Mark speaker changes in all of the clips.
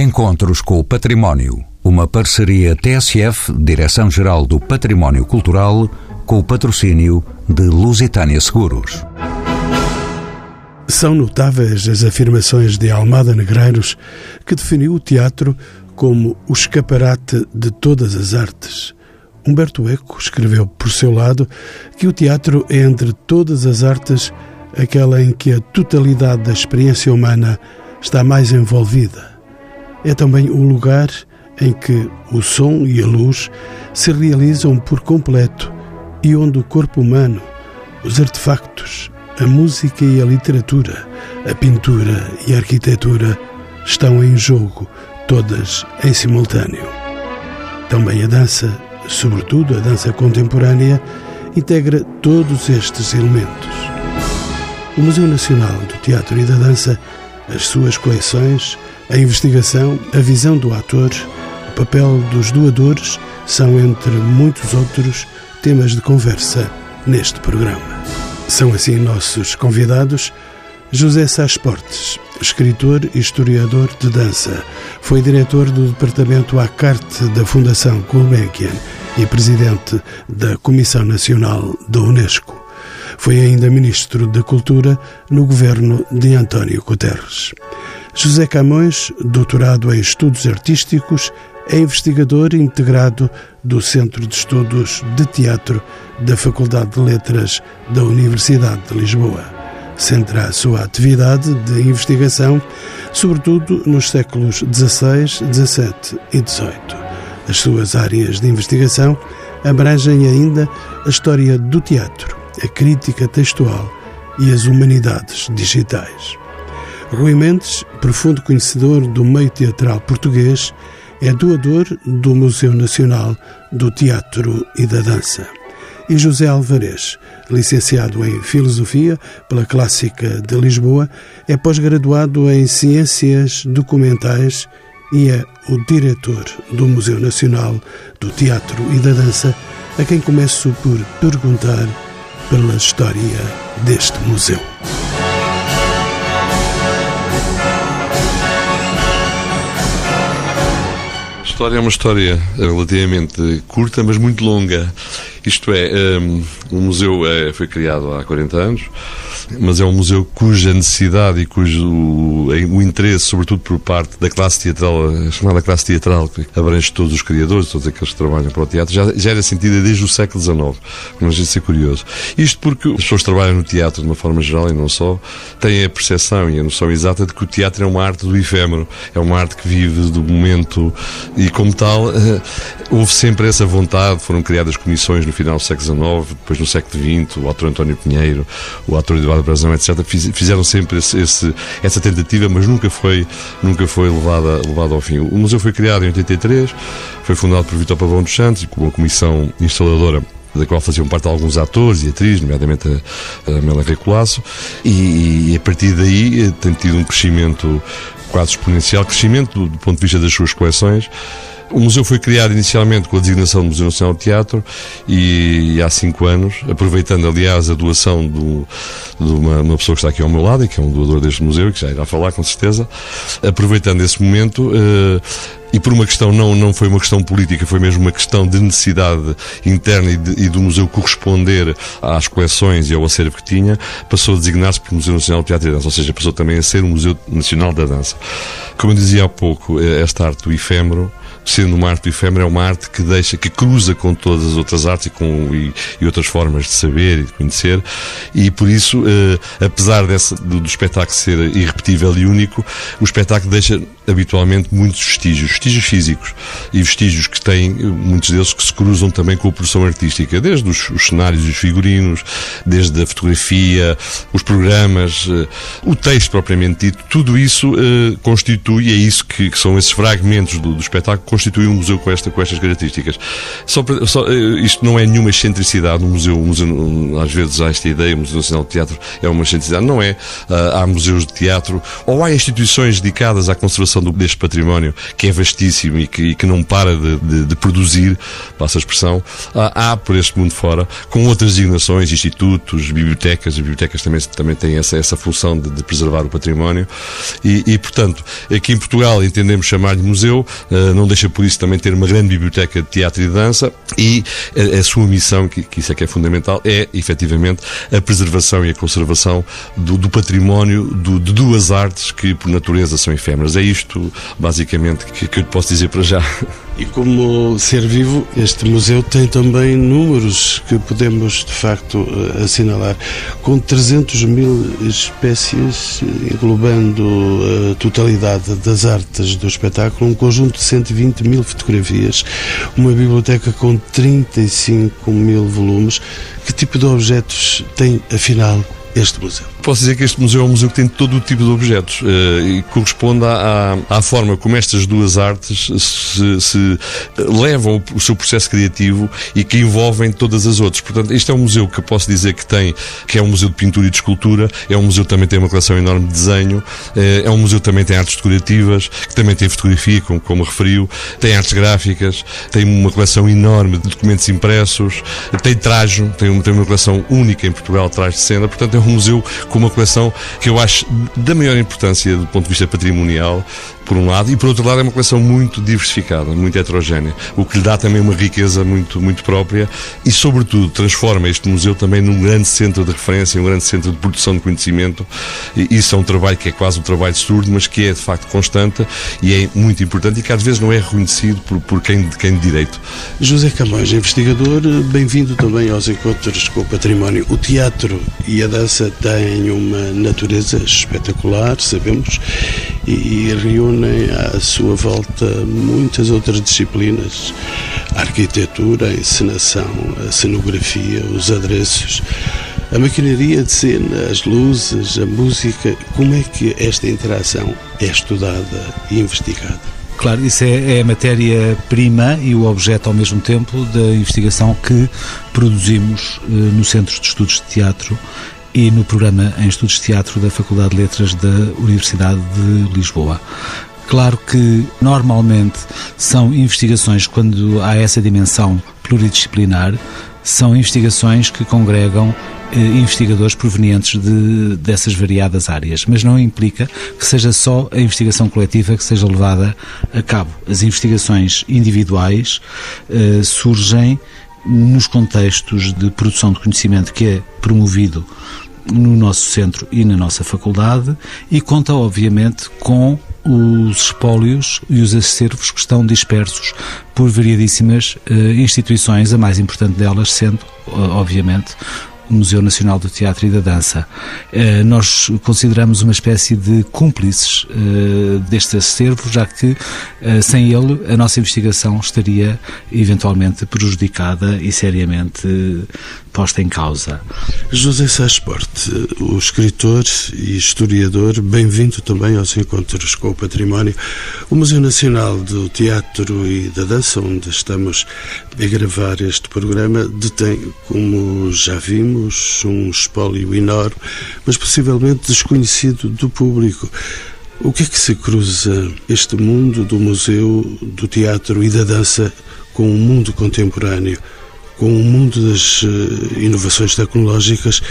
Speaker 1: Encontros com o Património. Uma parceria TSF, Direção-Geral do Património Cultural, com o patrocínio de Lusitânia Seguros.
Speaker 2: São notáveis as afirmações de Almada Negreiros, que definiu o teatro como o escaparate de todas as artes. Humberto Eco escreveu por seu lado que o teatro é entre todas as artes aquela em que a totalidade da experiência humana está mais envolvida. É também o lugar em que o som e a luz se realizam por completo e onde o corpo humano, os artefactos, a música e a literatura, a pintura e a arquitetura estão em jogo, todas em simultâneo. Também a dança, sobretudo a dança contemporânea, integra todos estes elementos. O Museu Nacional do Teatro e da Dança, as suas coleções, a investigação, a visão do ator, o papel dos doadores são, entre muitos outros, temas de conversa neste programa. São assim nossos convidados José Sá Portes, escritor e historiador de dança. Foi diretor do Departamento à Carte da Fundação Gulbenkian e presidente da Comissão Nacional da Unesco. Foi ainda ministro da Cultura no governo de António Guterres. José Camões, doutorado em Estudos Artísticos, é investigador integrado do Centro de Estudos de Teatro da Faculdade de Letras da Universidade de Lisboa. Centra a sua atividade de investigação, sobretudo nos séculos XVI, XVII e XVIII. As suas áreas de investigação abrangem ainda a história do teatro, a crítica textual e as humanidades digitais. Rui Mendes, profundo conhecedor do meio teatral português, é doador do Museu Nacional do Teatro e da Dança. E José Alvarez, licenciado em Filosofia pela Clássica de Lisboa, é pós-graduado em Ciências Documentais e é o diretor do Museu Nacional do Teatro e da Dança, a quem começo por perguntar pela história deste museu.
Speaker 3: história é uma história relativamente curta, mas muito longa. Isto é, um, o museu é, foi criado há 40 anos, mas é um museu cuja necessidade e cujo o interesse, sobretudo por parte da classe teatral, a chamada classe teatral, que abrange todos os criadores, todos aqueles que trabalham para o teatro, já, já era sentida desde o século XIX. Mas gente ser curioso. Isto porque as pessoas que trabalham no teatro, de uma forma geral e não só, têm a percepção e a noção exata de que o teatro é uma arte do efêmero, é uma arte que vive do momento e, como tal, houve sempre essa vontade, foram criadas comissões no final do século XIX, depois no século XX, o autor António Pinheiro, o autor Eduardo Brazão, etc., fizeram sempre esse, esse, essa tentativa, mas nunca foi, nunca foi levada, levada ao fim. O museu foi criado em 83, foi fundado por Vitor Pavão dos Santos, com uma comissão instaladora da qual faziam parte alguns atores e atrizes, nomeadamente a, a Mela Recolasso, e, e, a partir daí eh, tem tido um crescimento quase exponencial, crescimento do, do ponto de vista das suas coleções, o museu foi criado inicialmente com a designação do Museu Nacional de Teatro e há cinco anos, aproveitando aliás a doação do, de uma, uma, pessoa que está aqui ao meu lado e que é um doador deste museu e que já irá falar com certeza, aproveitando esse momento, eh, e por uma questão, não, não foi uma questão política, foi mesmo uma questão de necessidade interna e, de, e do museu corresponder às coleções e ao acervo que tinha, passou a designar-se por Museu Nacional de Teatro e Dança, ou seja, passou também a ser um Museu Nacional da Dança. Como eu dizia há pouco, eh, esta arte do efêmero, sendo uma arte efêmera, é uma arte que deixa, que cruza com todas as outras artes e, com, e, e outras formas de saber e de conhecer, e por isso, eh, apesar desse, do, do, espetáculo ser irrepetível e único, o espetáculo deixa habitualmente muitos vestígios, vestígios físicos e vestígios que têm, muitos deles que se cruzam também com a produção artística, desde os, os cenários e os figurinos, desde a fotografia, os programas, eh, o texto propriamente dito, tudo isso eh, constitui, é isso que, que são esses fragmentos do, do espetáculo constitui um museu com, esta, com estas características. Só, só, eh, isto não é nenhuma excentricidade. Um museu, um museu, às vezes há esta ideia, o Museu Nacional de Teatro é uma excentricidade. Não é. Uh, há museus de teatro ou há instituições dedicadas à conservação preservação deste património, que é vastíssimo e que, e que não para de, de, de, produzir, passa a expressão, há, há por este mundo fora, com outras designações, institutos, bibliotecas, as bibliotecas também, também têm essa, essa função de, de preservar o património e, e, portanto, aqui em Portugal entendemos chamar-lhe museu, uh, não deixa por isso também ter uma grande biblioteca de teatro e de dança e a, a sua missão, que, que, isso é que é fundamental, é efetivamente a preservação e a conservação do, do património do, de duas artes que por natureza são efêmeras. É isto, basicamente, que, que eu te posso dizer para já.
Speaker 2: E como ser vivo, este museu tem também números que podemos de facto eh, assinalar. Com 300 mil espécies, englobando a totalidade das artes do espetáculo, um conjunto de 120 mil fotografias, uma biblioteca com 35 mil volumes. Que tipo de objetos tem, afinal, este museu?
Speaker 3: Posso dizer que este museu é um museu que tem todo o tipo de objetos uh, e corresponde à, à, forma como estas duas artes se, se, levam o seu processo criativo e que envolvem todas as outras. Portanto, este é um museu que eu posso dizer que tem, que é um museu de pintura e de escultura, é um museu que também tem uma coleção enorme de desenho, uh, é um museu que também tem artes decorativas, que também tem fotografia, como, como referiu, tem artes gráficas, tem uma coleção enorme de documentos impressos, tem trajo, tem, tem uma coleção única em Portugal, traje de cena, portanto é um museu com uma coleção que eu acho da maior importância do ponto de vista patrimonial por um lado, e por outro lado é uma coleção muito diversificada, muito heterogénea, o que lhe dá também uma riqueza muito, muito própria e, sobretudo, transforma este museu também num grande centro de referência, um grande centro de produção de conhecimento. E isso é um trabalho que é quase um trabalho surdo, mas que é de facto constante e é muito importante e que às vezes não é reconhecido por, por quem, quem de direito.
Speaker 2: José Camões, investigador, bem-vindo também aos encontros com o património. O teatro e a dança têm uma natureza espetacular, sabemos, e, e reúne reúnem à sua volta muitas outras disciplinas, a arquitetura, a encenação, a cenografia, os adereços, a maquinaria de cena, as luzes, a música. Como é que esta interação é estudada e investigada?
Speaker 4: Claro, isso é, é a matéria-prima e o objeto ao mesmo tempo da investigação que produzimos eh, no Centro de Estudos de Teatro e no programa em Estudos de Teatro da Faculdade de Letras da Universidade de Lisboa. Claro que normalmente são investigações, quando há essa dimensão pluridisciplinar, são investigações que congregam eh, investigadores provenientes de, dessas variadas áreas, mas não implica que seja só a investigação coletiva que seja levada a cabo. As investigações individuais eh, surgem nos contextos de produção de conhecimento que é promovido no nosso centro e na nossa faculdade e conta, obviamente, com os espólios e os acervos que estão dispersos por variadíssimas uh, instituições, a mais importante delas sendo, uh, obviamente, Museu Nacional do Teatro e da Dança. Uh, nós consideramos uma espécie de cúmplices deste acervo, já que sem ele a nossa investigação estaria eventualmente prejudicada e seriamente posta em causa.
Speaker 2: José Sasporte, o escritor e historiador, bem-vindo também aos encontros com o património. O Museu Nacional do Teatro e da Dança, onde estamos a gravar este programa, detém, como já vimos, um espólio enorme, mas possivelmente desconhecido do público. O que é que se cruza este mundo do museu, do teatro e da dança com o mundo contemporâneo? Com o mundo das eh, inovações tecnológicas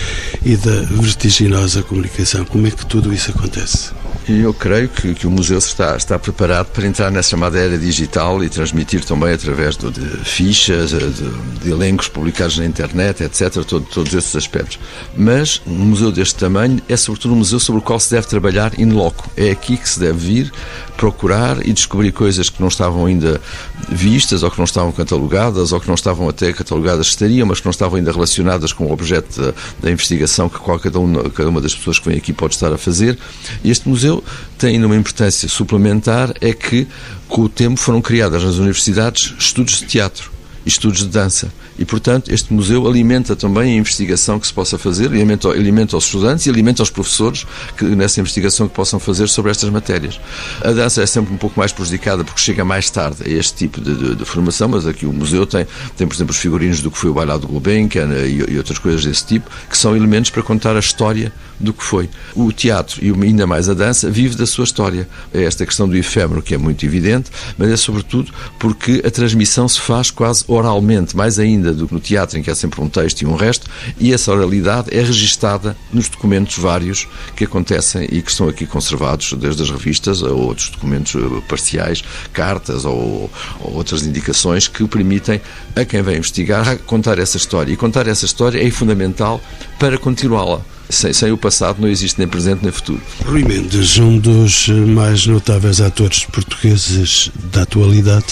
Speaker 2: e da vertiginosa comunicação. Como é que tudo isso acontece?
Speaker 5: Eu creio que, que, o museu está, está preparado para entrar nessa chamada era digital e transmitir também através de, de fichas, de, de, elencos publicados na internet, etc., todo, todos esses aspectos. Mas um museu deste tamanho é sobretudo um museu sobre o qual se deve trabalhar in loco. É aqui que se deve vir procurar e descobrir coisas que não estavam ainda vistas, ou que não estavam catalogadas, ou que não estavam até catalogadas estariam, mas que não estavam ainda relacionadas com o objeto da, da investigação que cada uma, cada uma das pessoas que vem aqui pode estar a fazer. Este museu tem uma importância suplementar, é que com o tempo foram criadas nas universidades estudos de teatro estudos de dança. E, portanto, este museu alimenta também a investigação que se possa fazer, alimenta, alimenta os estudantes e alimenta os professores que, nessa investigação que possam fazer sobre estas matérias. A dança é sempre um pouco mais prejudicada porque chega mais tarde a este tipo de, de, de formação, mas aqui o museu tem, tem, por exemplo, os figurinos do que foi o bailado Gulbenkian e, e outras coisas desse tipo, que são elementos para contar a história do que foi. O teatro e ainda mais a dança vive da sua história. É esta questão do efêmero que é muito evidente, mas é sobretudo porque a transmissão se faz quase oralmente, mais ainda do que no teatro em que há sempre um texto e um resto, e essa oralidade é registada nos documentos vários que acontecem e que estão aqui conservados, desde as revistas a outros documentos eh, parciais, cartas ou, ou outras indicações que permitem a quem vem investigar contar essa história. E contar essa história é fundamental para continuá-la. Sem, sem, o passado não existe nem presente nem futuro.
Speaker 2: Rui Mendes, um dos mais notáveis atores portugueses da atualidade,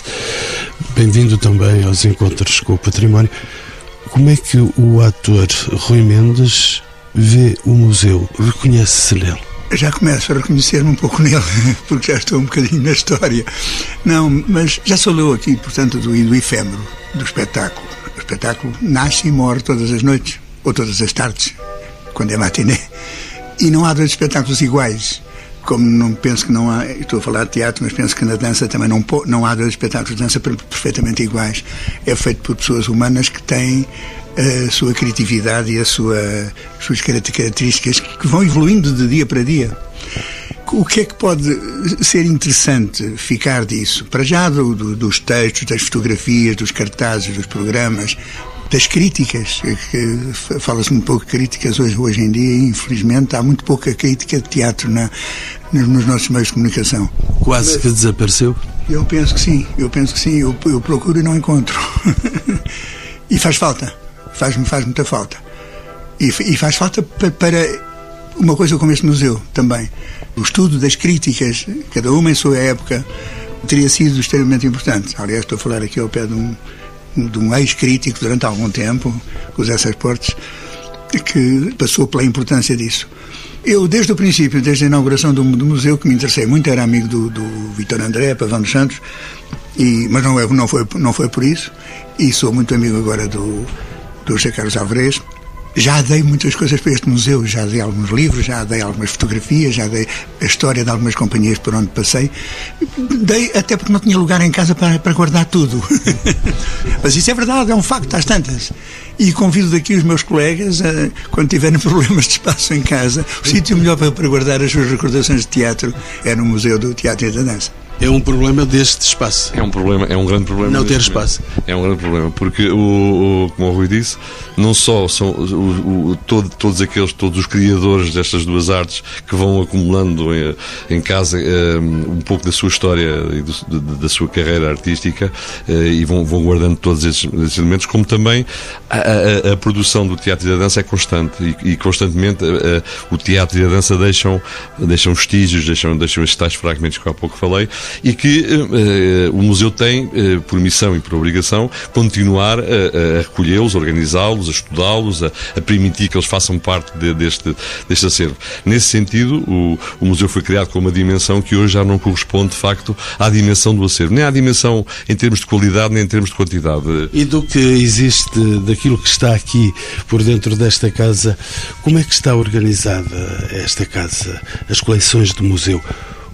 Speaker 2: bem-vindo também aos encontros com o património. Como é que o ator Rui Mendes vê o museu? Reconhece-se nele?
Speaker 6: já começo a reconhecer-me um pouco nele, porque já estou um bocadinho na história. Não, mas já sou eu aqui, portanto, do, do efêmero, do espetáculo. O espetáculo nasce e morre todas as noites, ou todas as tardes, quando é matiné. E não há dois espetáculos iguais. Como não penso que não há, estou a falar de teatro, mas penso que na dança também não, não há dois espetáculos de dança perfeitamente iguais. É feito por pessoas humanas que têm a sua criatividade e a sua, as suas características que vão evoluindo de dia para dia. O que é que pode ser interessante ficar disso? Para já do, do, dos textos, das fotografias, dos cartazes, dos programas, das críticas, fala-se muito pouco de críticas hoje, hoje em dia, infelizmente há muito pouca crítica de teatro na, nos nossos meios de comunicação.
Speaker 2: Quase que desapareceu?
Speaker 6: Eu penso que sim, eu penso que sim, eu, eu procuro e não encontro. e faz falta faz-me faz muita falta. E, e faz falta para uma coisa como este museu também. O estudo das críticas, cada uma em sua época, teria sido extremamente importante. Aliás, estou a falar aqui ao pé de um, de um ex-crítico durante algum tempo, o Zé Portes, que passou pela importância disso. Eu, desde o princípio, desde a inauguração do, do museu, que me interessei muito, era amigo do, do Vitor André, Pavão dos Santos, e, mas não, é, não, foi, não foi por isso, e sou muito amigo agora do, do José Carlos Alvarez. Já dei muitas coisas para este museu, já dei alguns livros, já dei algumas fotografias, já dei a história de algumas companhias por onde passei. Dei até porque não tinha lugar em casa para, para guardar tudo. Mas isso é verdade, é um facto, às tantas. E convido daqui os meus colegas, a, quando tiverem problemas de espaço em casa, o sítio melhor para, para guardar as suas recordações de teatro é no Museu do Teatro e da Dança.
Speaker 2: É um problema deste espaço.
Speaker 3: É um problema, é um grande problema.
Speaker 2: Não ter espaço.
Speaker 3: É um grande problema, porque o, o como o Rui disse, não só são o, o, todo, todos aqueles, todos os criadores destas duas artes que vão acumulando em, em casa um, eh, um, pouco da sua história e do, da sua carreira artística uh, e vão, vão guardando todos esses, esses elementos, como também a, a, a, produção do teatro e da dança é constante e, e constantemente uh, o teatro e a dança deixam, deixam vestígios, deixam, deixam estes tais fragmentos que há pouco falei e que uh, o museu tem, uh, por missão e por obrigação, continuar a, a recolhê-los, organizá-los, a estudá-los, a, a, permitir que eles façam parte de, deste, deste acervo. Nesse sentido, o, o museu foi criado com uma dimensão que hoje já não corresponde, de facto, à dimensão do acervo, nem à dimensão em termos de qualidade, nem em termos de quantidade.
Speaker 2: E do que existe, daquilo que está aqui por dentro desta casa, como é que está organizada esta casa, as coleções do museu?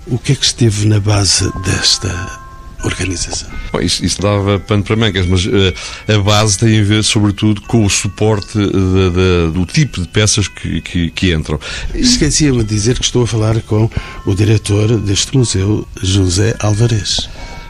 Speaker 2: O que é que esteve na base desta organização?
Speaker 3: Bom, isso, isso, dava pano para mangas, mas uh, a base tem a ver, sobretudo, com o suporte de, de, do tipo de peças que, que, que entram.
Speaker 2: Esquecia-me de dizer que estou a falar com o diretor deste museu, José Alvarez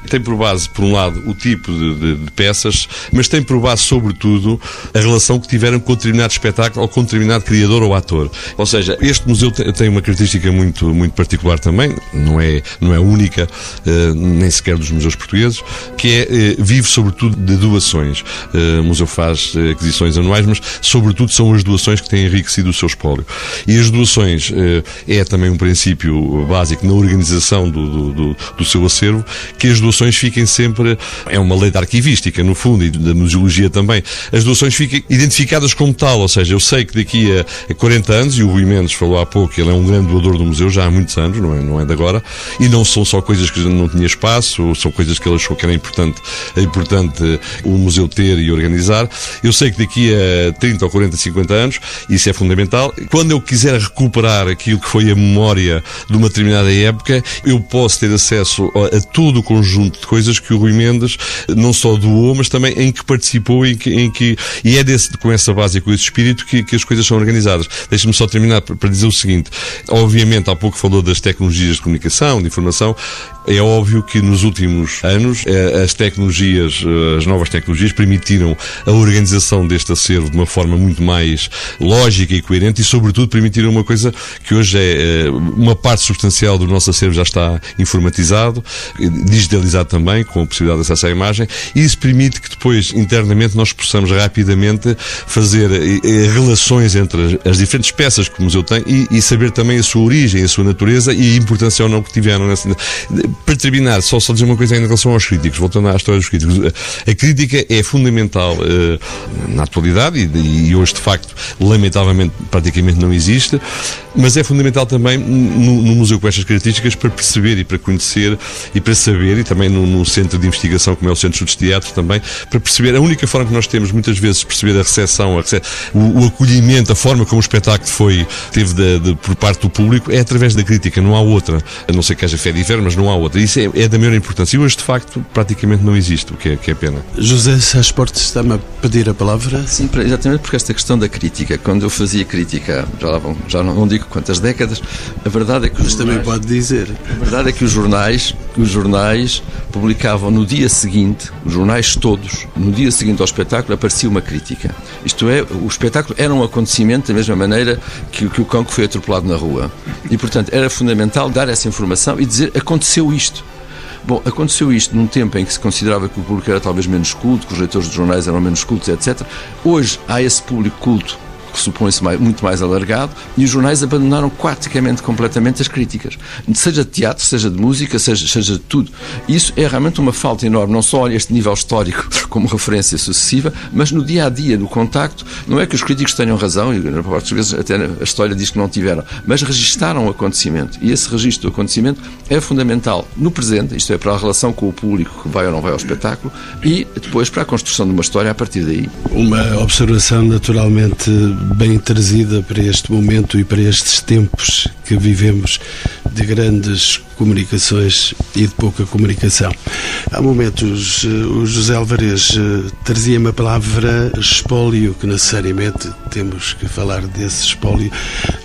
Speaker 3: tem por base, por um lado, o tipo de, de, de, peças, mas tem por base, sobretudo, a relação que tiveram com determinado espetáculo ou com determinado criador ou ator. Ou seja, este museu tem uma característica muito, muito particular também, não é, não é única, uh, nem sequer dos museus portugueses, que é, uh, vive sobretudo de doações. Uh, o museu faz aquisições anuais, mas sobretudo são as doações que têm enriquecido o seu espólio. E as doações é também um princípio básico na organização do, do, do, do seu acervo, que as doações doações fiquem sempre. É uma lei da arquivística, no fundo, e da museologia também. As doações fiquem identificadas como tal, ou seja, eu sei que daqui a 40 anos, e o Rui Mendes falou há pouco, ele é um grande doador do museu já há muitos anos, não é, não é de agora, e não são só coisas que não tinha espaço, são coisas que ele achou que era importante, é importante o museu ter e organizar. Eu sei que daqui a 30 ou 40, 50 anos, isso é fundamental. Quando eu quiser recuperar aquilo que foi a memória de uma determinada época, eu posso ter acesso a todo o conjunto conjunto de coisas que o Rui Mendes não só doou, mas também em que participou em que, em que e é desse, com essa base e com esse espírito que, que as coisas são organizadas. Deixe-me só terminar para dizer o seguinte. Obviamente, há pouco falou das tecnologias de comunicação, de informação. É óbvio que nos últimos anos eh, as tecnologias, eh, as novas tecnologias permitiram a organização deste acervo de uma forma muito mais lógica e coerente e, sobretudo, permitiram uma coisa que hoje é eh, uma parte substancial do nosso acervo já está informatizado, digitalizado também, com a possibilidade de acesso à imagem, e isso permite que depois, internamente, nós possamos rapidamente fazer relações entre as diferentes peças que o museu tem e, saber também a sua origem, a sua natureza e a importância ou não que tiveram para terminar, só, só dizer uma coisa em relação aos críticos, voltando à história dos críticos. A crítica é fundamental uh, na atualidade e, e, hoje, de facto, lamentavelmente, praticamente não existe, mas é fundamental também no, no, museu com estas características para perceber e para conhecer e para saber, e também no, no centro de investigação, como é o Centro de Teatro, também, para perceber a única forma que nós temos, muitas vezes, perceber a recepção, a rece... o, o, acolhimento, a forma como o espetáculo foi, teve de, de, por parte do público, é através da crítica, não há outra. A não ser que haja fé de inferno, mas não há outra outra. Isso é, é, da maior importância. E hoje, de facto, praticamente não existe, o que é, que é pena.
Speaker 2: José Sás Portes está-me a pedir a palavra?
Speaker 5: Sim, exatamente porque esta questão da crítica, quando eu fazia crítica, já lá vão, já não, não digo quantas décadas, a verdade é que os
Speaker 2: Mas
Speaker 5: jornais,
Speaker 2: também pode dizer.
Speaker 5: A verdade é que os jornais, os jornais publicavam no dia seguinte, os jornais todos, no dia seguinte ao espetáculo aparecia uma crítica. Isto é, o espetáculo era um acontecimento da mesma maneira que, que o cão que foi atropelado na rua. E, portanto, era fundamental dar essa informação e dizer aconteceu isto. Bom, aconteceu isto num tempo em que se considerava que o público era talvez menos culto, que os leitores de jornais eram menos cultos, etc. Hoje há esse público culto supõe-se muito mais alargado, e os jornais abandonaram praticamente completamente as críticas, seja de teatro, seja de música, seja, seja de tudo. Isso é realmente uma falta enorme, não só a este nível histórico como referência sucessiva, mas no dia a dia, no contacto. Não é que os críticos tenham razão, e parte vezes até a história diz que não tiveram, mas registaram o acontecimento. E esse registro do acontecimento é fundamental no presente, isto é, para a relação com o público que vai ou não vai ao espetáculo, e depois para a construção de uma história a partir daí.
Speaker 2: Uma observação naturalmente bem trazida para este momento e para estes tempos que vivemos de grandes comunicações e de pouca comunicação. Há momentos, eh, o José Alvarez eh, trazia-me a palavra espólio, que necessariamente temos que falar desse espólio.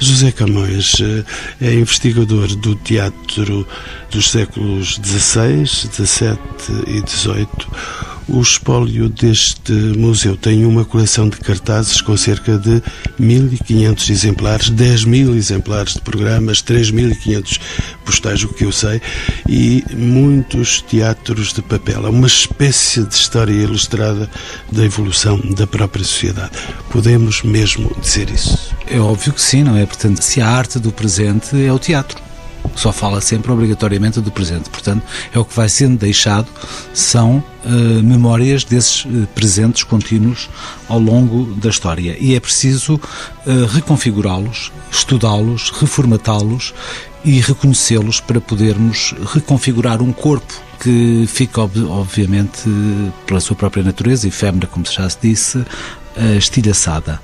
Speaker 2: José Camões eh, é investigador do teatro dos séculos XVI, XVII e XVIII o espólio deste museu tem uma coleção de cartazes com cerca de 1.500 exemplares, 10.000 exemplares de programas, 3.500 postais, o que eu sei, e muitos teatros de papel. É uma espécie de história ilustrada da evolução da própria sociedade. Podemos mesmo dizer isso?
Speaker 4: É óbvio que sim, não é? Portanto, se a arte do presente é o teatro só fala sempre obrigatoriamente do presente. Portanto, é o que vai sendo deixado são uh, memórias desses uh, presentes contínuos ao longo da história. E é preciso uh, reconfigurá-los, estudá-los, reformatá-los e reconhecê-los para podermos reconfigurar um corpo que fica, obviamente, pela sua própria natureza, efêmera, como já se disse, estilhaçada.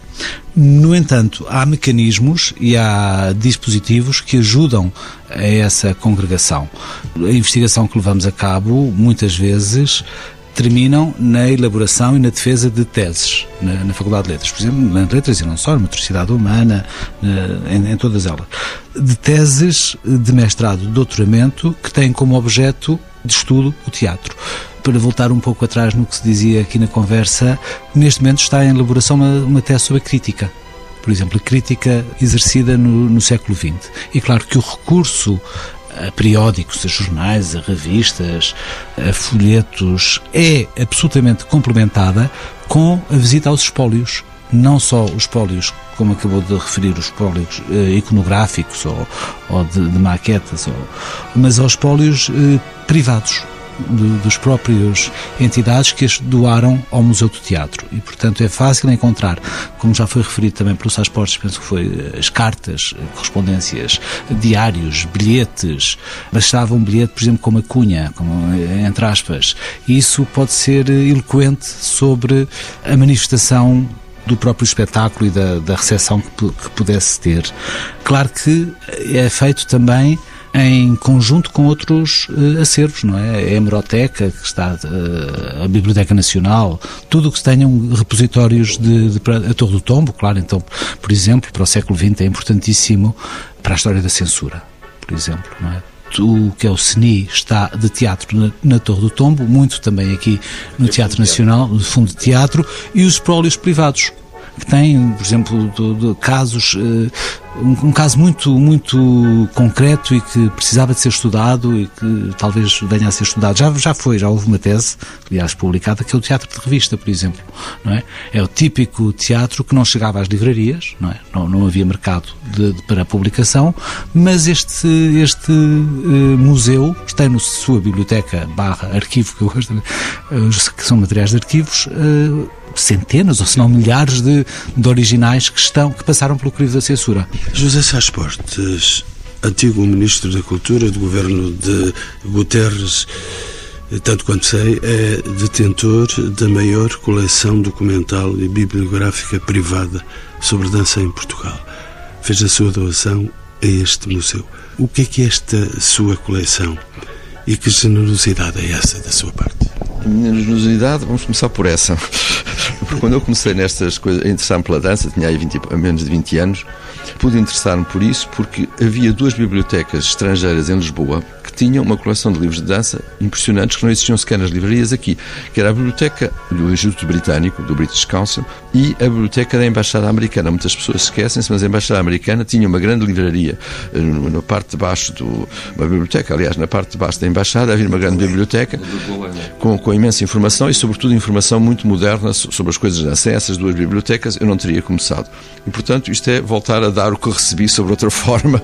Speaker 4: No entanto, há mecanismos e há dispositivos que ajudam a essa congregação. A investigação que levamos a cabo, muitas vezes, terminam na elaboração e na defesa de teses na, na Faculdade de Letras, por exemplo, na Letras e não só, na motricidade humana, na, em, em, todas elas, de teses de mestrado, de doutoramento, que têm como objeto de estudo o teatro para voltar um pouco atrás no que se dizia aqui na conversa, neste momento está em elaboração uma, uma tese sobre a crítica. Por exemplo, a crítica exercida no, no século XX. E claro que o recurso a periódicos, a jornais, a revistas, a folhetos, é absolutamente complementada com a visita aos espólios. Não só os espólios, como acabou de referir, os espólios eh, iconográficos ou, ou de, de, maquetas, ou, mas aos espólios eh, privados de, dos próprios entidades que as doaram ao Museu do Teatro. E, portanto, é fácil encontrar, como já foi referido também pelo Sás Portes, penso que foi eh, as cartas, eh, correspondências, diários, bilhetes. Bastava um bilhete, por exemplo, com uma cunha, como, eh, entre aspas. E isso pode ser eloquente sobre a manifestação do próprio espetáculo e da, da recepção que, que pudesse ter. Claro que é feito também em conjunto com outros uh, acervos, não é? A hemeroteca, que está, uh, a Biblioteca Nacional, tudo o que tenham repositórios de, de, de, a Torre do Tombo, claro, então, por exemplo, para o século XX é importantíssimo para a história da censura, por exemplo, não é? O que é o CENI está de teatro na, na, Torre do Tombo, muito também aqui no Teatro Nacional, no Fundo de Teatro, e os espólios privados que têm, por exemplo, de casos uh, um, um, caso muito, muito concreto e que precisava de ser estudado e que talvez venha a ser estudado. Já, já foi, já houve uma tese, aliás, publicada, que é o teatro de revista, por exemplo. Não é? é o típico teatro que não chegava às livrarias, não, é? não, não havia mercado de, de, para publicação, mas este, este uh, museu tem na sua biblioteca barra arquivo, que eu gosto, uh, que são materiais de arquivos, uh, centenas ou se não milhares de, de originais que estão que passaram pelo crivo da censura.
Speaker 2: José Sá Portes, antigo Ministro da Cultura do governo de Guterres, tanto quanto sei, é detentor da maior coleção documental e bibliográfica privada sobre dança em Portugal. Fez a sua doação a este museu. O que é que é esta sua coleção e que generosidade é essa da sua parte?
Speaker 5: A minha generosidade, vamos começar por essa. Porque quando eu comecei nestas coisas, a interessar-me pela dança, tinha aí 20, menos de 20 anos, pude interessar-me por isso porque havia duas bibliotecas estrangeiras em Lisboa tinha uma coleção de livros de dança impressionantes que não existiam sequer nas livrarias aqui, que era a biblioteca do Instituto Britânico, do British Council, e a biblioteca da Embaixada Americana. Muitas pessoas esquecem-se, mas a Embaixada Americana tinha uma grande livraria eh, na parte de baixo do... uma biblioteca, aliás, na parte de baixo da Embaixada havia uma grande biblioteca com, com imensa informação e, sobretudo, informação muito moderna sobre as coisas de dança. Essas duas bibliotecas eu não teria começado. E, portanto, isto é voltar a dar o que recebi sobre outra forma,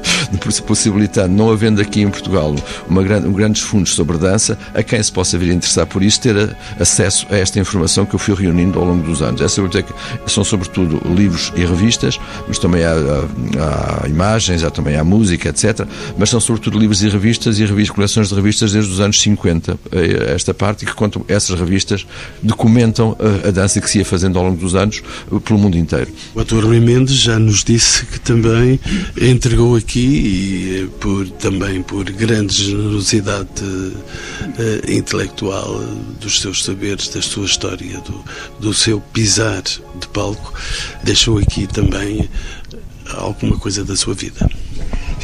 Speaker 5: possibilitando, não havendo aqui em Portugal uma grande, um grandes fundos sobre dança, a quem se possa vir a interessar por isso, ter a, acesso a esta informação que eu fui reunindo ao longo dos anos. Essa biblioteca são sobretudo livros e revistas, mas também há, há, há, imagens, há também há música, etc. Mas são sobretudo livros e revistas e revistas, coleções de revistas desde os anos 50, eh, esta parte, que contam essas revistas documentam a, a dança que se ia fazendo ao longo dos anos eh, pelo mundo inteiro.
Speaker 2: O ator Rui Mendes já nos disse que também entregou aqui, e eh, por, também por grandes generosidade uh, intelectual dos seus saberes, da sua história, do, do seu pisar de palco, deixou aqui também alguma coisa da sua vida.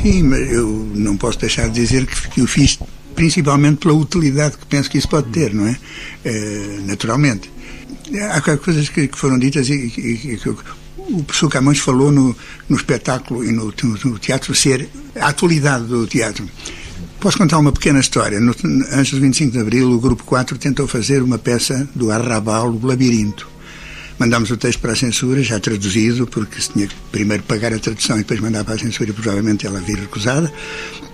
Speaker 6: Sim, mas eu não posso deixar de dizer que, o fiz principalmente pela utilidade que penso que isso pode ter, não é? é naturalmente. Há coisas que, que foram ditas e que o professor Camões falou no, no espetáculo e no, no, teatro ser a atualidade do teatro. Posso contar uma pequena história. No, antes do 25 de Abril, o Grupo 4 tentou fazer uma peça do Arrabal, o Labirinto. Mandámos o texto para a censura, já traduzido, porque se tinha que primeiro pagar a tradução e depois mandar para a censura provavelmente ela vir recusada.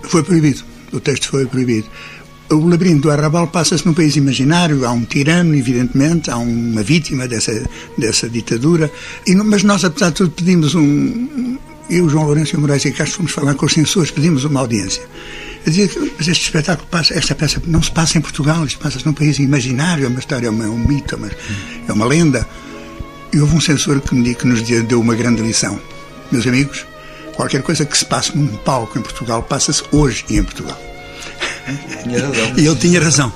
Speaker 6: Foi proibido. O texto foi proibido. O labirinto do Arrabal passa-se num país imaginário, há um tirano, evidentemente, há uma vítima dessa, dessa ditadura, e, mas nós, apesar de tudo, pedimos um. Eu, João Lourenço e Moraes e Castro fomos falar com os censores, pedimos uma audiência. Eu dizia que mas este espetáculo passa, esta peça não se passa em Portugal, isto passa-se num país imaginário, é uma história, é, uma, é um mito, é uma, é uma lenda. E houve um censor que, me, que nos deu uma grande lição. Meus amigos, qualquer coisa que se passe num palco em Portugal, passa-se hoje em Portugal. e ele tinha razão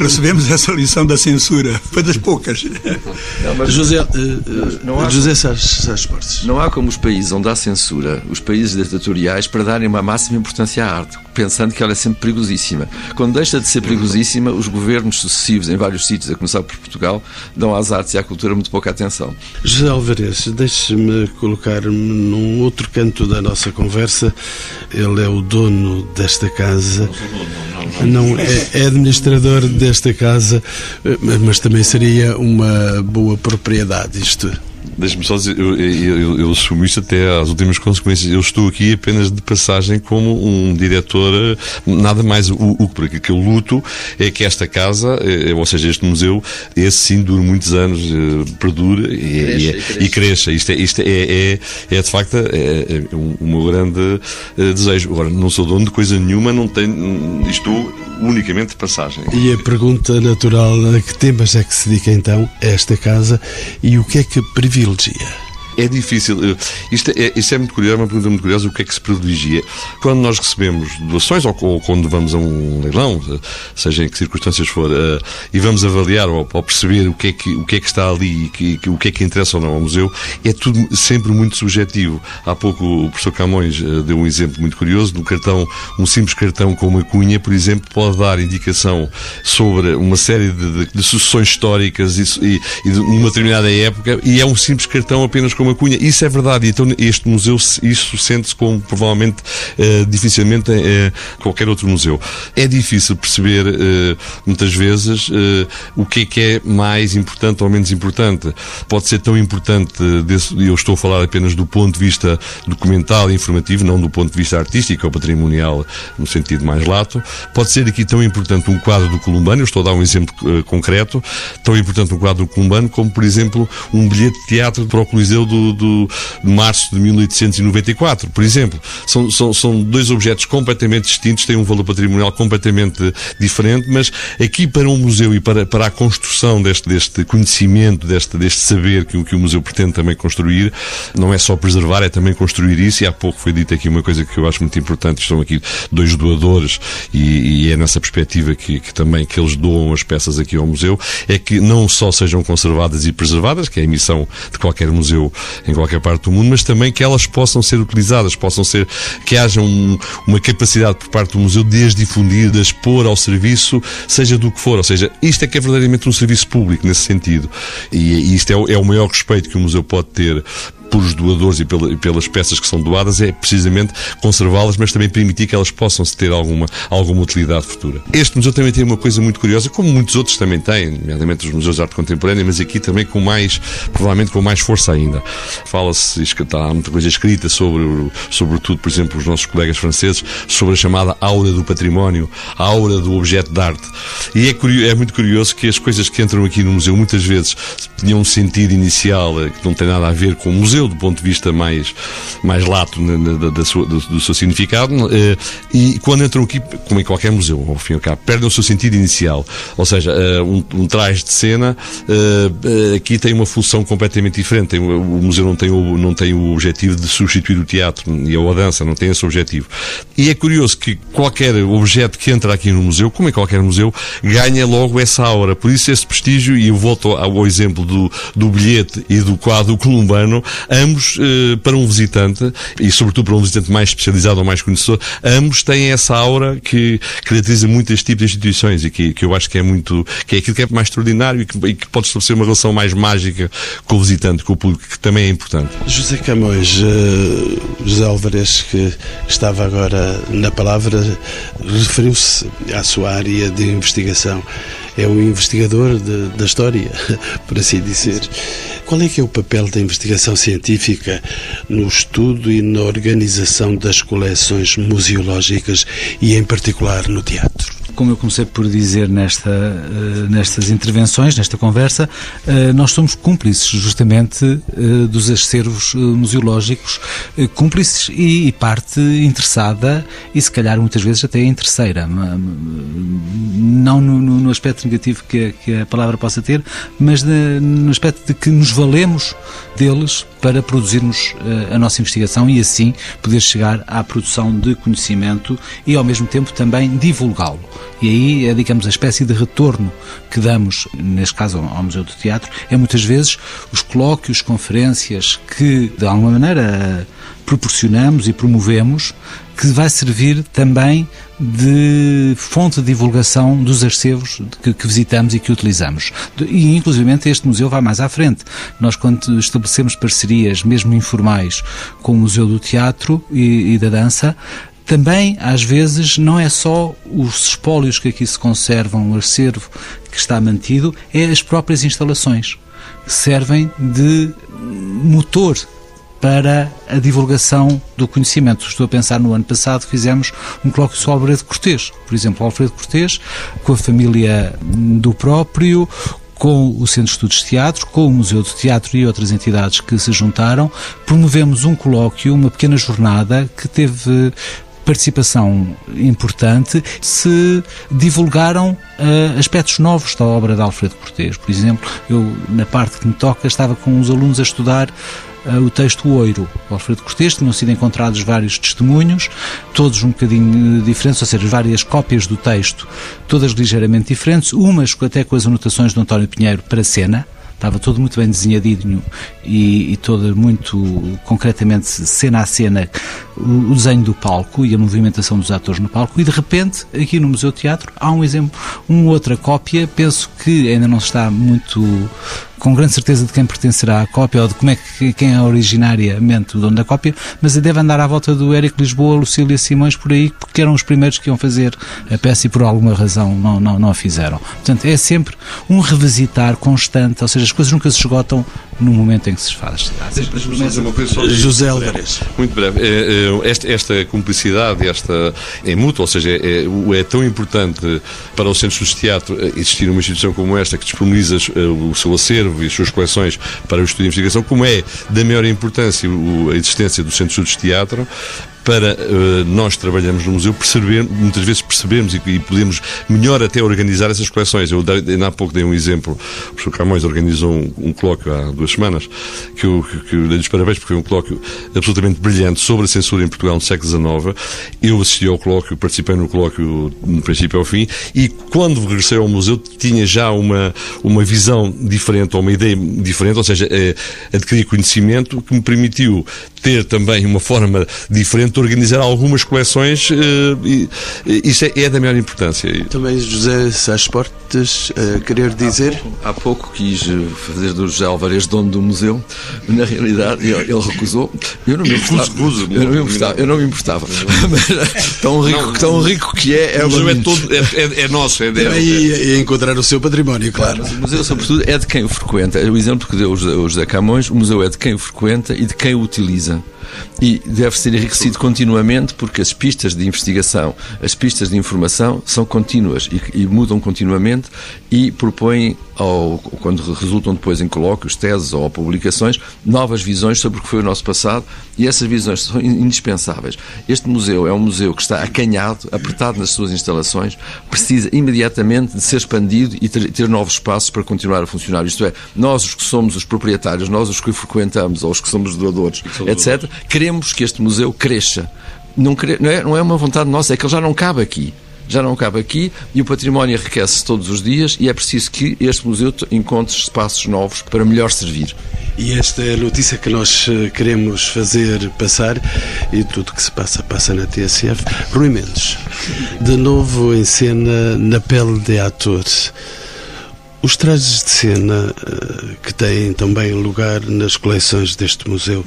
Speaker 6: recebemos essa lição da censura. Foi das poucas.
Speaker 2: Não, mas José, uh, não há, José Sás Portes.
Speaker 5: Não há como os países onde há censura, os países ditatoriais, para darem uma máxima importância à arte, pensando que ela é sempre perigosíssima. Quando deixa de ser perigosíssima, os governos sucessivos em vários sítios, a começar por Portugal, dão às artes e à cultura muito pouca atenção.
Speaker 2: José Alvarez, deixe-me colocar-me num outro canto da nossa conversa. Ele é o dono desta casa. Não, é, é administrador de desta casa, mas também seria uma boa propriedade isto.
Speaker 3: Deixa-me só dizer, eu, eu, eu, assumo isto até às últimas consequências. Eu estou aqui apenas de passagem como um diretor, nada mais o, o aquilo que eu luto é que esta casa, é, ou seja, este museu, esse sim dure muitos anos, eh, perdure e, cresça, e, cresça. e cresça. Isto, é, isto é, é, é de facto é, é um, meu grande desejo. Agora, não sou dono de coisa nenhuma, não tenho, estou unicamente de passagem.
Speaker 2: E a pergunta natural, a que temas é que se dedica então esta casa e o que é que privilegia?
Speaker 3: É difícil. Isto é, isto é muito curioso, é uma pergunta muito curiosa. O que é que se privilegia? Quando nós recebemos doações ou, ou quando vamos a um leilão, seja em que circunstâncias for, uh, e vamos avaliar ou, ou, perceber o que, é que, o que é que está ali e que, que, o que é que interessa ou não ao museu, é tudo sempre muito subjetivo. Há pouco o professor Camões uh, deu um exemplo muito curioso do cartão, um simples cartão com uma cunha, por exemplo, pode dar indicação sobre uma série de, de, de sucessões históricas e, e, e de uma determinada época e é um simples cartão apenas com uma cunha. Isso é verdade. Então este museu, isso sente-se como provavelmente uh, dificilmente uh, qualquer outro museu. É difícil perceber uh, muitas vezes o que é que é mais importante ou menos importante. Pode ser tão importante, desse, eu estou a falar apenas do ponto de vista documental e informativo, não do ponto de vista artístico ou patrimonial no sentido mais lato. Pode ser aqui tão importante um quadro do Columbano, eu estou a dar um exemplo concreto, tão importante um quadro do Columbano como, por exemplo, um bilhete de teatro para o Coliseu do, do, de março de 1894, por exemplo. São, são, são dois objetos completamente distintos, têm um valor patrimonial completamente diferente, mas aqui para um museu e para, para a construção deste, deste conhecimento, deste, deste saber que, que o museu pretende também construir, não é só preservar, é também construir isso. E há pouco foi dito aqui uma coisa que eu acho muito importante: estão aqui dois doadores, e, e é nessa perspectiva que, que também que eles doam as peças aqui ao museu, é que não só sejam conservadas e preservadas, que é a missão de qualquer museu em qualquer parte do mundo, mas também que elas possam ser utilizadas, possam ser, que haja um, uma capacidade por parte do museu de as difundir, de as pôr ao serviço, seja do que for. Ou seja, isto é que é verdadeiramente um serviço público nesse sentido. E, e isto é, é o maior respeito que o museu pode ter pelos doadores e, pela, e pelas peças que são doadas é precisamente conservá-las, mas também permitir que elas possam ter alguma, alguma utilidade futura. Este museu também tem uma coisa muito curiosa, como muitos outros também têm, nomeadamente os museus de arte contemporânea, mas aqui também com mais, provavelmente com mais força ainda. Fala-se, há muita coisa escrita sobre, sobretudo, por exemplo, os nossos colegas franceses, sobre a chamada aura do património, a aura do objeto de arte. E é, curioso, é muito curioso que as coisas que entram aqui no museu muitas vezes tinham um sentido inicial eh, que não tem nada a ver com o museu, do ponto de vista mais, mais lato da, da sua, do, do, seu significado eh, e quando entram aqui, como em qualquer museu, ao fim e ao cabo, perdem o seu sentido inicial. Ou seja, eh, um, um traje de cena eh, aqui tem uma função completamente diferente. Tem, o museu não tem, o, não tem o objetivo de substituir o teatro e a dança, não tem esse objetivo. E é curioso que qualquer objeto que entra aqui no museu, como em qualquer museu, ganha logo essa aura. Por isso, esse prestígio, e eu volto ao exemplo do, do bilhete e do quadro columbano, ambos, eh, para um visitante, e sobretudo para um visitante mais especializado ou mais conhecedor, ambos têm essa aura que caracteriza muito este tipo de instituições e que, que eu acho que é muito, que é aquilo que é mais extraordinário e que, e que pode estabelecer uma relação mais mágica com o visitante, com o público, que também é importante.
Speaker 2: José Camões, uh, José Alvarez, que estava agora na palavra, referiu-se à sua área de investigação é um investigador de, da história, por assim dizer. Qual é que é o papel da investigação científica no estudo e na organização das coleções museológicas e, em particular, no teatro?
Speaker 4: Como eu comecei por dizer nesta, uh, nestas intervenções, nesta conversa, uh, nós somos cúmplices justamente uh, dos acervos museológicos, cúmplices e, parte interessada e se calhar muitas vezes até interesseira. Não no, no aspecto negativo que, que, a palavra possa ter, mas no aspecto de que nos valemos deles para produzirmos a nossa investigação e assim poder chegar à produção de conhecimento e ao mesmo tempo também divulgá-lo. E aí é, digamos, a espécie de retorno que damos, neste caso ao Museu do Teatro, é muitas vezes os colóquios, conferências que, de alguma maneira, proporcionamos e promovemos, que vai servir também de fonte de divulgação dos arcevos que, que, visitamos e que utilizamos. E, inclusivamente, este museu vai mais à frente. Nós, quando estabelecemos parcerias, mesmo informais, com o Museu do Teatro e, e da Dança, também, às vezes, não é só os espólios que aqui se conservam, o acervo que está mantido, é as próprias instalações que servem de motor para a divulgação do conhecimento. Estou a pensar no ano passado fizemos um colóquio sobre Alfredo Cortês, por exemplo, Alfredo Cortês, com a família do próprio, com o Centro de Estudos de Teatro, com o Museu de Teatro e outras entidades que se juntaram, promovemos um colóquio, uma pequena jornada que teve participação importante se divulgaram uh, aspectos novos da obra de Alfredo Cortês. Por exemplo, eu, na parte que me toca, estava com os alunos a estudar uh, o texto Oiro, o Alfredo Cortes, tinham sido encontrados vários testemunhos, todos um bocadinho diferentes, ou seja, várias cópias do texto, todas ligeiramente diferentes, umas até com as anotações de António Pinheiro para a cena, estava tudo muito bem desenhadinho e, e todo muito concretamente, cena a cena, o, desenho do palco e a movimentação dos atores no palco e de repente, aqui no Museu Teatro, há um exemplo, uma outra cópia, penso que ainda não está muito com grande certeza de quem pertencerá à cópia ou de como é que, quem é originariamente o dono da cópia, mas deve andar à volta do Érico Lisboa, Lucília Simões por aí, porque eram os primeiros que iam fazer a peça e por alguma razão não, não, não a fizeram. Portanto, é sempre um revisitar constante, ou seja, as coisas nunca se esgotam no momento em que se faz.
Speaker 2: José Álvares.
Speaker 3: Muito breve. É, é, esta, esta cumplicidade, esta é mútua, ou seja, é, é, tão importante para os centros de teatro existir uma instituição como esta que disponibiliza o seu acervo e as suas coleções para o estudo de investigação, como é da maior importância a existência do Centro de Estudos de Teatro, para uh, nós trabalhamos no museu perceber, muitas vezes percebemos e, e, podemos melhor até organizar essas coleções. Eu ainda há pouco dei um exemplo, o professor Camões organizou um, um colóquio há duas semanas, que eu, que, que eu dei-lhes parabéns porque foi um colóquio absolutamente brilhante sobre a censura em Portugal no século XIX. Eu assisti ao colóquio, participei no colóquio no princípio ao fim e quando regressei ao museu tinha já uma, uma visão diferente ou uma ideia diferente, ou seja, é, adquiri conhecimento que me permitiu ter também uma forma diferente organizar algumas coleções, uh, isso é, é, da maior importância.
Speaker 2: Também José Sá Portes, uh, querer dizer?
Speaker 5: Há pouco, há pouco, quis eh, fazer do José Álvares dono do museu, na realidade ele, ele recusou. Eu não me importava. Recuso, eu não me importava. Eu não me importava. tão, rico, não, tão rico que é.
Speaker 3: é o museu é, todo, é, é, é nosso. É,
Speaker 2: é, e, e, encontrar o seu património, claro.
Speaker 5: claro o museu, sobretudo, é de quem o frequenta. O exemplo que deu o José Camões, o museu é de quem o frequenta e de quem o utiliza e deve ser enriquecido continuamente porque as pistas de investigação, as pistas de informação são contínuas e, e mudam continuamente e propõem, ao, quando resultam depois em colóquios, teses ou publicações, novas visões sobre o que foi o nosso passado e essas visões são indispensáveis. Este museu é um museu que está acanhado, apertado nas suas instalações, precisa imediatamente de ser expandido e ter, ter novos espaços para continuar a funcionar. Isto é, nós os que somos os proprietários, nós os que o frequentamos ou os que somos doadores, etc., queremos que este museu cresça. Não, é, não é uma vontade nossa, é que ele já não cabe aqui já não cabe aqui e o património enriquece todos os dias e é preciso que este museu encontre espaços novos para melhor servir.
Speaker 2: E esta é a notícia que nós eh, queremos fazer passar e tudo que se passa, passa na TSF. Rui Mendes, de novo em cena na pele de ator. Os trajes de cena eh, que têm também lugar nas coleções deste museu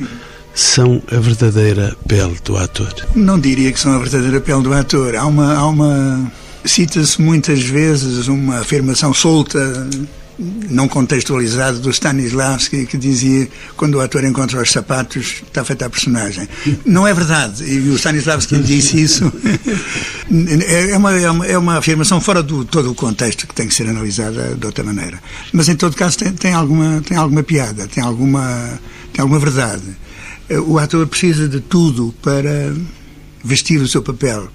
Speaker 2: são a verdadeira pele do ator?
Speaker 6: Não diria que são a verdadeira pele do ator. Há uma. Há uma... Cita-se muitas vezes uma afirmação solta não contextualizado do Stanislavski que dizia quando o ator encontra os sapatos está feita a personagem. Não é verdade. E o Stanislavski disse isso. É uma, é uma, é uma afirmação fora do todo o contexto que tem que ser analisada de outra maneira. Mas em todo caso tem, tem alguma, tem alguma piada, tem alguma, tem alguma verdade. Eh, o ator precisa de tudo para vestir o seu papel.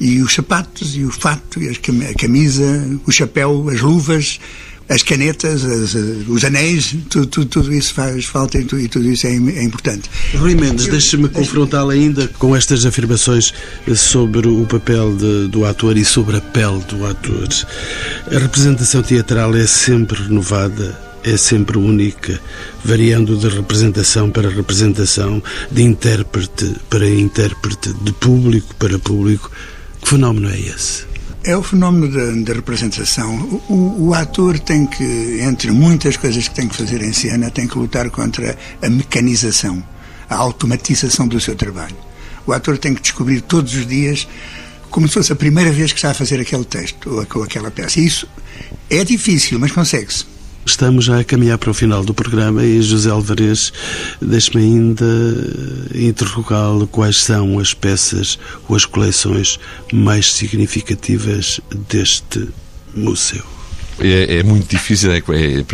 Speaker 6: E os sapatos, e o fato, e a camisa, o chapéu, as luvas, as canetas, as, os anéis, tudo, tudo, tudo, isso faz falta e tudo, tudo isso é, é importante.
Speaker 2: Rui Mendes, deixe-me confrontá-lo ainda com estas afirmações sobre o papel de, do ator e sobre a pele do ator. A representação teatral é sempre renovada é sempre única, variando de representação para representação, de intérprete para intérprete, de público para público. Que fenómeno é esse?
Speaker 6: É o fenómeno da, da representação. O, o, ator tem que, entre muitas coisas que tem que fazer em cena, tem que lutar contra a mecanização, a automatização do seu trabalho. O ator tem que descobrir todos os dias como se fosse a primeira vez que está a fazer aquele texto ou aquela peça. E isso é difícil, mas consegue-se.
Speaker 2: Estamos já a caminhar para o final do programa e José Alvarez deixe-me ainda interrogá-lo quais são as peças ou as coleções mais significativas deste museu.
Speaker 3: É, é muito difícil, é, é,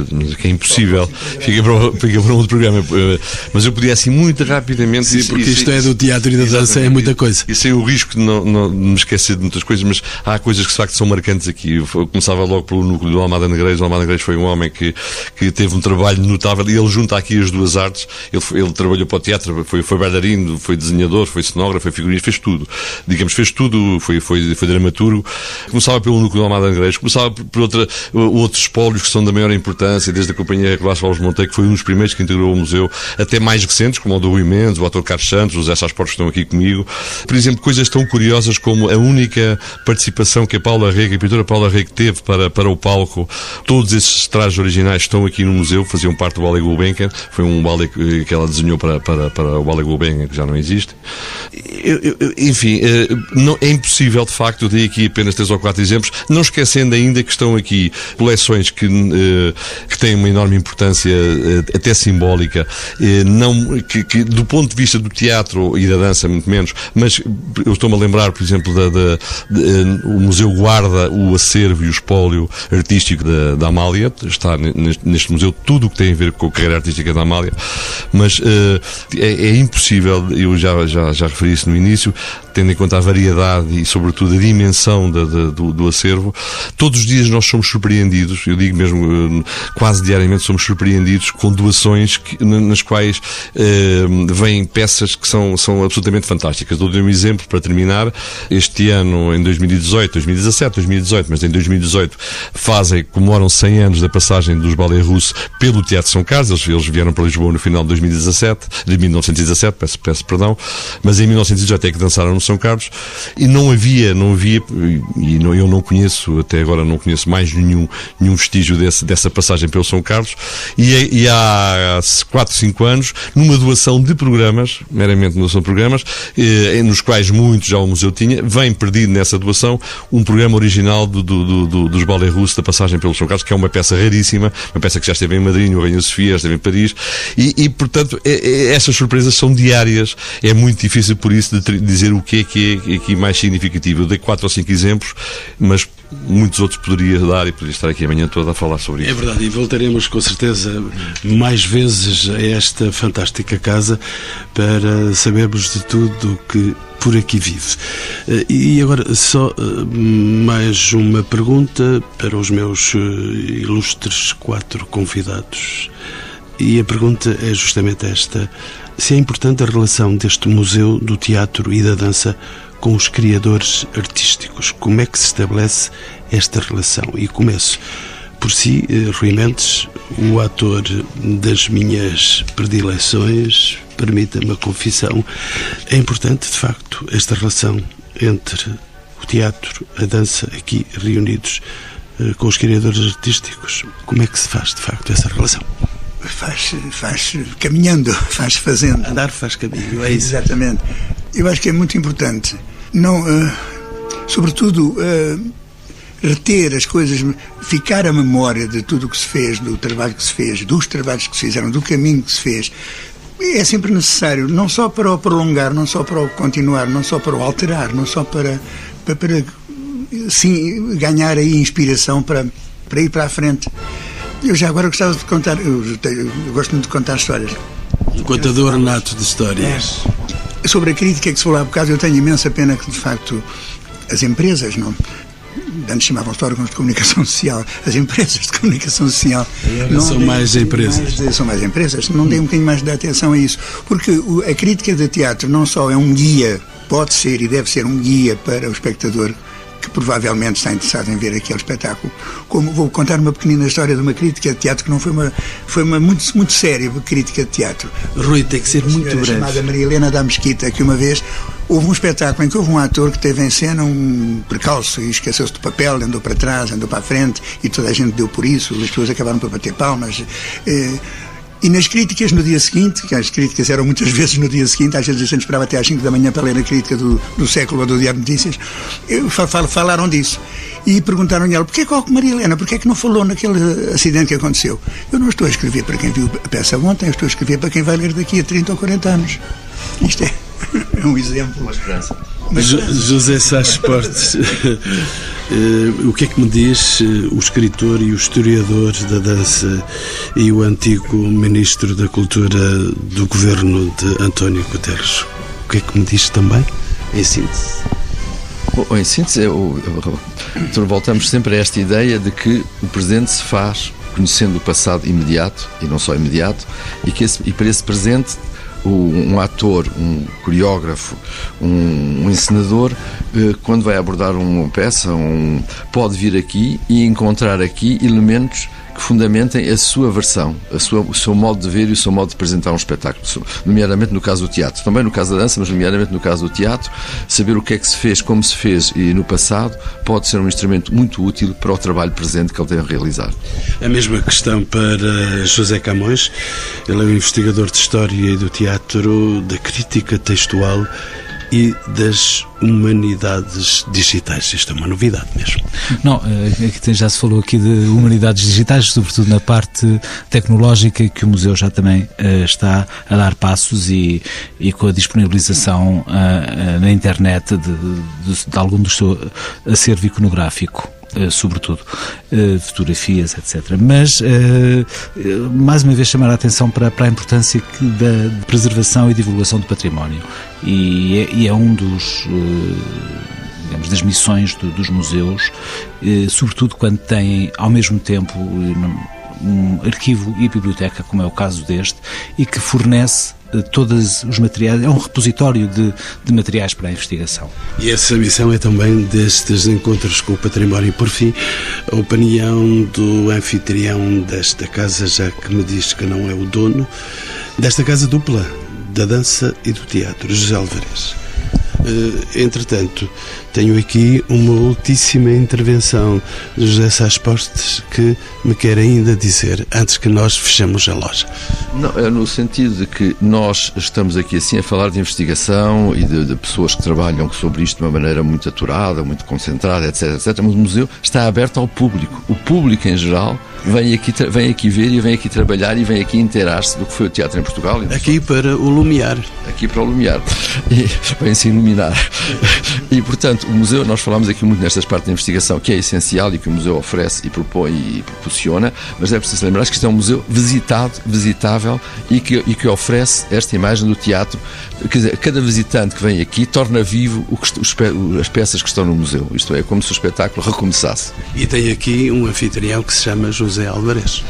Speaker 3: é impossível. Fica para, fica para um outro programa. Mas eu podia assim muito rapidamente.
Speaker 2: Sim, porque isto é do teatro e da dança, é muita coisa.
Speaker 3: E sem o risco de não, não, me esquecer de muitas coisas, mas há coisas que de facto são marcantes aqui. Eu começava logo pelo núcleo do Almada Negreiros. O Almada Negreiros foi um homem que, que teve um trabalho notável e ele junta aqui as duas artes. Ele, ele trabalhou para o teatro, foi, foi bailarino, foi desenhador, foi cenógrafo, foi figurista, fez tudo. Digamos, fez tudo, foi, foi, foi dramaturgo. Começava pelo núcleo do Almada Negreiros, começava por outra, outros espólios que são da maior importância, desde a Companhia Clássica Alves Monteiro, que foi um dos primeiros que integrou o museu, até mais recentes, como o do Rui Mendes, o ator Carlos Santos, os José Portos estão aqui comigo. Por exemplo, coisas tão curiosas como a única participação que a Paula Rega, a pintora Paula Rega teve para, para o palco. Todos esses trajes originais estão aqui no museu, faziam parte do Ballet Gulbenkian. Foi um ballet que ela desenhou para, para, para o Ballet Gulbenkian, que já não existe. Eu, eu, enfim, eh, não, é impossível, de facto, eu dei aqui apenas três ou quatro exemplos, não esquecendo ainda que estão aqui coleções que, eh, que têm uma enorme importância, eh, até simbólica, não, que, que, do ponto de vista do teatro e da dança, muito menos, mas eu estou-me a lembrar, por exemplo, da, da, o Museu guarda o acervo e o espólio artístico da, da Amália, está neste, neste, museu tudo o que tem a ver com a carreira artística da Amália, mas é, é, impossível, eu já, já, já referi isso no início, tendo em conta a variedade e, sobretudo, a dimensão da, da, do, do, acervo, todos os dias nós somos surpreendidos, eu digo mesmo, quase diariamente somos surpreendidos com doações que, nas quais uh, vêm peças que são, são absolutamente fantásticas. Dou-lhe um exemplo para terminar. Este ano, em 2018, 2017, 2018, mas em 2018, fazem, comemoram 100 anos da passagem dos balé russos pelo Teatro São Carlos. Eles, eles vieram para Lisboa no final de 2017, de 1917, peço, peço perdão, mas em 1918 é que dançaram no são Carlos, e não havia, não havia, e não, eu não conheço, até agora não conheço mais nenhum, nenhum vestígio desse, dessa passagem pelo São Carlos, e, e há 4, 5 anos, numa doação de programas, meramente doação de programas, eh, nos quais muitos já o museu tinha, vem perdido nessa doação um programa original do, do, do, dos balé russos da passagem pelo São Carlos, que é uma peça raríssima, uma peça que já esteve em Madrid, no Rainha Sofia, esteve em Paris, e, e portanto, é, é, essas surpresas são diárias, é muito difícil por isso de dizer o que é que é aqui mais significativo. Eu dei quatro ou cinco exemplos, mas muitos outros poderia dar e poderia estar aqui amanhã toda a falar sobre isso.
Speaker 2: É verdade, e voltaremos com certeza mais vezes a esta fantástica casa para sabermos de tudo o que por aqui vive. Eh, e agora, só eh, mais uma pergunta para os meus eh, ilustres quatro convidados. E a pergunta é justamente esta: se é importante a relação deste Museu do Teatro e da Dança com os criadores artísticos. Como é que se estabelece esta relação? E começo por si, eh, Rui Mendes, o ator das minhas predileções, permita-me a confissão, é importante, de facto, esta relação entre o teatro, a dança, aqui reunidos eh, com os criadores artísticos. Como é que se faz, de facto, essa relação?
Speaker 6: faz, faz caminhando, faz fazendo.
Speaker 2: Andar faz caminho, é isso.
Speaker 6: Exatamente. Eu acho que é muito importante, não, uh, sobretudo, uh, reter as coisas, ficar a memória de tudo o que se fez, do trabalho que se fez, dos trabalhos que se fizeram, do caminho que se fez. É sempre necessário, não só para o prolongar, não só para o continuar, não só para o alterar, não só para, para, para sim, ganhar aí inspiração para, para ir para a frente. Eu já agora gostava de contar, eu, eu gosto muito de contar histórias.
Speaker 2: Um contador nato de histórias.
Speaker 6: É. Sobre a crítica que se falou há bocado, eu tenho imensa pena que, de facto, as empresas, não, antes chamavam-se órgãos de comunicação social, as empresas de comunicação social.
Speaker 2: Não são mais empresas.
Speaker 6: Mais, são mais empresas. Não deem um bocadinho mais de atenção a isso. Porque a crítica de teatro não só é um guia, pode ser e deve ser um guia para o espectador que provavelmente está interessado em ver aquele espetáculo. Como vou contar uma pequenina história de uma crítica de teatro que não foi uma foi uma muito muito séria crítica de teatro.
Speaker 2: Rui tem que ser muito breve.
Speaker 6: Chamada Maria Helena da Mesquita que uma vez houve um espetáculo em que houve um ator que teve em cena um percalço e esqueceu-se do papel, andou para trás, andou para a frente e toda a gente deu por isso. As pessoas acabaram por bater palmas. Eh, e nas críticas no dia seguinte, que as críticas eram muitas vezes no dia seguinte, às vezes a gente esperava até às 5 da manhã para ler a crítica do, do século ou do Diário de Notícias, falaram disso. E perguntaram-lhe ela, porquê que Maria Helena, porquê é que não falou naquele acidente que aconteceu? Eu não estou a escrever para quem viu a peça ontem, eu estou a escrever para quem vai ler daqui a 30 ou 40 anos. Isto é, é um exemplo.
Speaker 5: Uma esperança.
Speaker 2: José Sá Esportes, Uh, o que é que me diz uh, o escritor e o historiador da dança e o antigo ministro da Cultura do governo de António Guterres? O que é que me diz também, em síntese?
Speaker 5: Bom, em síntese, eu, eu, eu, voltamos sempre a esta ideia de que o presente se faz conhecendo o passado imediato, e não só imediato, e, que esse, e para esse presente um ator, um coreógrafo, um, um encenador, eh, quando vai abordar uma peça, um, pode vir aqui e encontrar aqui elementos fundamentem a sua versão, a sua, o seu modo de ver e o seu modo de apresentar um espetáculo, nomeadamente no caso do teatro. Também no caso da dança, mas nomeadamente no caso do teatro, saber o que é que se fez, como se fez e no passado pode ser um instrumento muito útil para o trabalho presente que ele tem a realizar.
Speaker 2: A mesma questão para José Camões, ele é um investigador de História e do Teatro, da crítica textual e das humanidades digitais. Isto é uma novidade mesmo.
Speaker 4: Não, eh, aqui já se falou aqui de humanidades digitais, sobretudo na parte tecnológica, que o museu já também uh, está a dar passos e, e com a disponibilização uh, na internet de, de, de, algum do seu acervo iconográfico. Uh, sobretudo uh, fotografias, etc. Mas, uh, mais uma vez, chamar a atenção para, para a importância da preservação e divulgação do património. E é, e é um dos digamos, das missões do, dos museus, sobretudo quando têm ao mesmo tempo um arquivo e biblioteca, como é o caso deste, e que fornece eh, todos os materiais, é um repositório de, de, materiais para a investigação.
Speaker 2: E essa missão é também destes encontros com o património. Por fim, a opinião do anfitrião desta casa, já que me diz que não é o dono, desta casa dupla, da dança e do teatro, José Alvarez. Eh, entretanto, tenho aqui uma ultíssima intervenção de José Sá Postes que me quer ainda dizer antes que nós fechemos a loja.
Speaker 5: Não, é no sentido de que nós estamos aqui assim a falar de investigação e de, de pessoas que trabalham sobre isto de uma maneira muito aturada, muito concentrada, etc, etc. Mas o museu está aberto ao público. O público em geral vem aqui, vem aqui ver e vem aqui trabalhar e vem aqui inteirar-se do que foi o teatro em Portugal.
Speaker 2: Aqui para o Lumiar.
Speaker 5: Aqui para o Lumiar. E vem-se iluminar. E, portanto, o museu, nós falamos aqui muito nestas partes de investigação, que é essencial e que o museu oferece e propõe e proporciona, mas é preciso lembrar que isto é um museu visitado, visitável e que, e que oferece esta imagem do teatro. Quer dizer, cada visitante que vem aqui torna vivo o que, os, as peças que estão no museu. Isto é, como se o espetáculo recomeçasse.
Speaker 2: E tem aqui um anfitrião que se chama José Álvares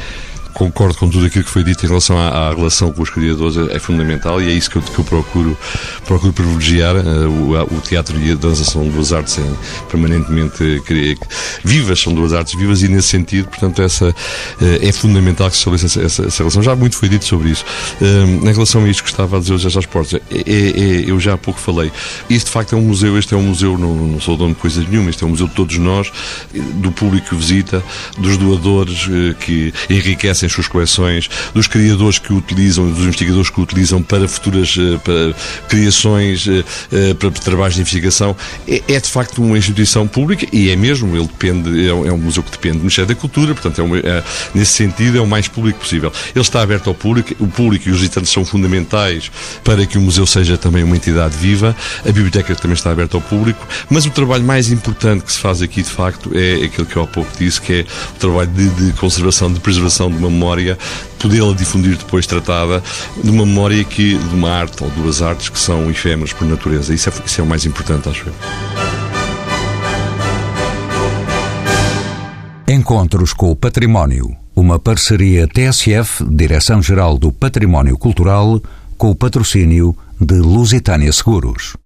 Speaker 3: concordo com tudo aquilo que foi dito em relação à, à relação com os criadores, é, é, fundamental e é isso que eu, que eu procuro, procuro privilegiar. Uh, o, o, teatro e a dança são duas artes em, permanentemente uh, vivas, são duas artes vivas e nesse sentido, portanto, essa uh, é fundamental que se estabeleça essa, essa, relação. Já muito foi dito sobre isso. em relação a isto que estava a dizer o José Esportes, é, é, é, eu já há pouco falei. Isto de facto é um museu, este é um museu, não, não sou dono de coisas nenhuma, este é um museu de todos nós, do público que visita, dos doadores que enriquecem as suas coleções, dos criadores que utilizam, dos investigadores que utilizam para futuras eh, para criações, eh, eh, para trabalhos de investigação. É, é, de facto uma instituição pública e é mesmo, ele depende, é, um é museu que depende do Ministério da Cultura, portanto, é, uma, é nesse sentido, é o mais público possível. Ele está aberto ao público, o público e os visitantes são fundamentais para que o museu seja também uma entidade viva, a biblioteca também está aberta ao público, mas o trabalho mais importante que se faz aqui, de facto, é aquilo que eu há pouco disse, que é o trabalho de, de conservação, de preservação de uma memória, podê-la difundir depois tratada de uma memória que, de uma arte ou duas artes que são efêmeras por natureza. Isso é, isso é o mais importante, acho eu.
Speaker 1: Encontros com o Património. Uma parceria TSF, Direção-Geral do Património Cultural, com o patrocínio de Lusitânia Seguros.